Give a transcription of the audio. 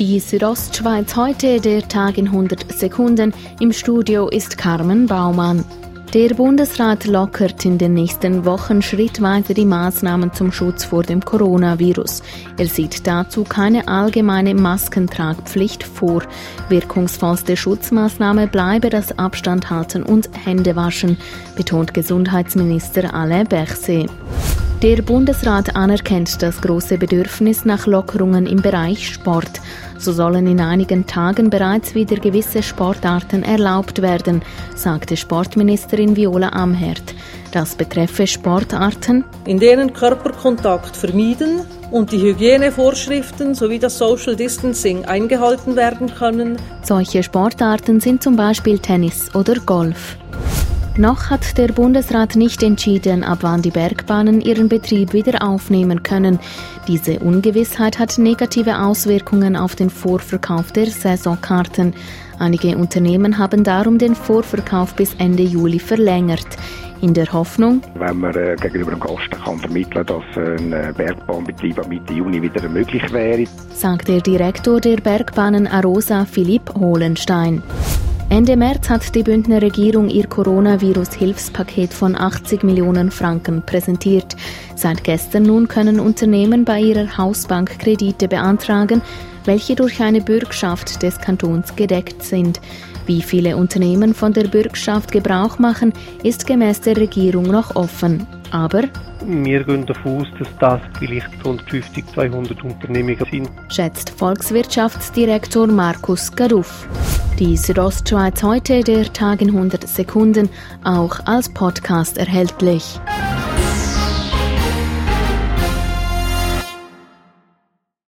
Die Südostschweiz heute, der Tag in 100 Sekunden. Im Studio ist Carmen Baumann. Der Bundesrat lockert in den nächsten Wochen schrittweise die Maßnahmen zum Schutz vor dem Coronavirus. Er sieht dazu keine allgemeine Maskentragpflicht vor. Wirkungsvollste Schutzmaßnahme bleibe das Abstand halten und Hände waschen, betont Gesundheitsminister Alain Berset. Der Bundesrat anerkennt das große Bedürfnis nach Lockerungen im Bereich Sport. So sollen in einigen Tagen bereits wieder gewisse Sportarten erlaubt werden, sagte Sportministerin Viola Amherd. Das betreffe Sportarten, in denen Körperkontakt vermieden und die Hygienevorschriften sowie das Social Distancing eingehalten werden können. Solche Sportarten sind zum Beispiel Tennis oder Golf. Noch hat der Bundesrat nicht entschieden, ab wann die Bergbahnen ihren Betrieb wieder aufnehmen können. Diese Ungewissheit hat negative Auswirkungen auf den Vorverkauf der Saisonkarten. Einige Unternehmen haben darum den Vorverkauf bis Ende Juli verlängert. In der Hoffnung, wenn man äh, gegenüber dem Gast kann vermitteln dass ein äh, Bergbahnbetrieb ab Mitte Juni wieder möglich wäre, sagt der Direktor der Bergbahnen Arosa Philipp Hohlenstein. Ende März hat die Bündner Regierung ihr Coronavirus-Hilfspaket von 80 Millionen Franken präsentiert. Seit gestern nun können Unternehmen bei ihrer Hausbank Kredite beantragen, welche durch eine Bürgschaft des Kantons gedeckt sind. Wie viele Unternehmen von der Bürgschaft Gebrauch machen, ist gemäß der Regierung noch offen. Aber wir gehen davon aus, dass das vielleicht 150, 200 Unternehmungen sind. Schätzt Volkswirtschaftsdirektor Markus Garuff. Die Südostschweiz heute, der Tag in 100 Sekunden, auch als Podcast erhältlich.